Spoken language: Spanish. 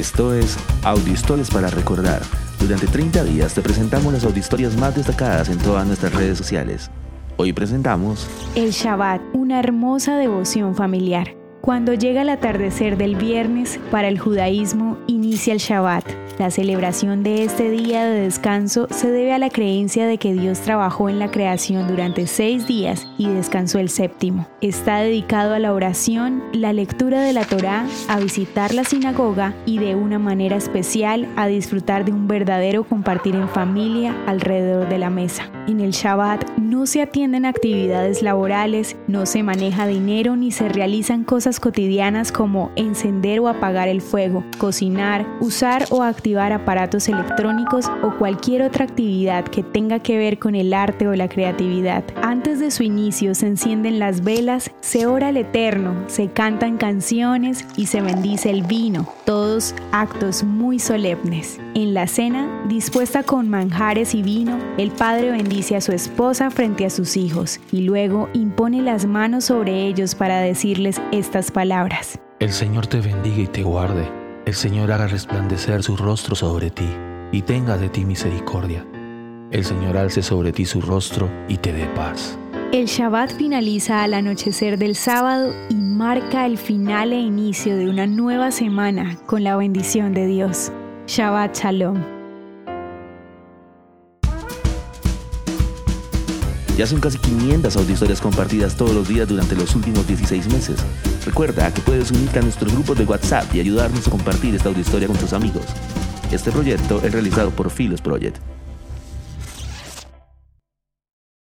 Esto es Audiohistorias para Recordar. Durante 30 días te presentamos las audiohistorias más destacadas en todas nuestras redes sociales. Hoy presentamos El Shabbat, una hermosa devoción familiar. Cuando llega el atardecer del viernes, para el judaísmo inicia el Shabbat. La celebración de este día de descanso se debe a la creencia de que Dios trabajó en la creación durante seis días y descansó el séptimo. Está dedicado a la oración, la lectura de la Torá, a visitar la sinagoga y de una manera especial a disfrutar de un verdadero compartir en familia alrededor de la mesa. En el Shabbat no se atienden actividades laborales, no se maneja dinero ni se realizan cosas cotidianas como encender o apagar el fuego, cocinar, usar o activar aparatos electrónicos o cualquier otra actividad que tenga que ver con el arte o la creatividad. Antes de su inicio se encienden las velas, se ora al Eterno, se cantan canciones y se bendice el vino, todos actos muy solemnes. En la cena, dispuesta con manjares y vino, el padre bendice a su esposa frente a sus hijos y luego impone las manos sobre ellos para decirles estas palabras. El Señor te bendiga y te guarde. El Señor haga resplandecer su rostro sobre ti y tenga de ti misericordia. El Señor alce sobre ti su rostro y te dé paz. El Shabbat finaliza al anochecer del sábado y marca el final e inicio de una nueva semana con la bendición de Dios. Shabbat Shalom. Ya son casi 500 audiohistorias compartidas todos los días durante los últimos 16 meses. Recuerda que puedes unirte a nuestro grupo de WhatsApp y ayudarnos a compartir esta audiohistoria con tus amigos. Este proyecto es realizado por Philos Project.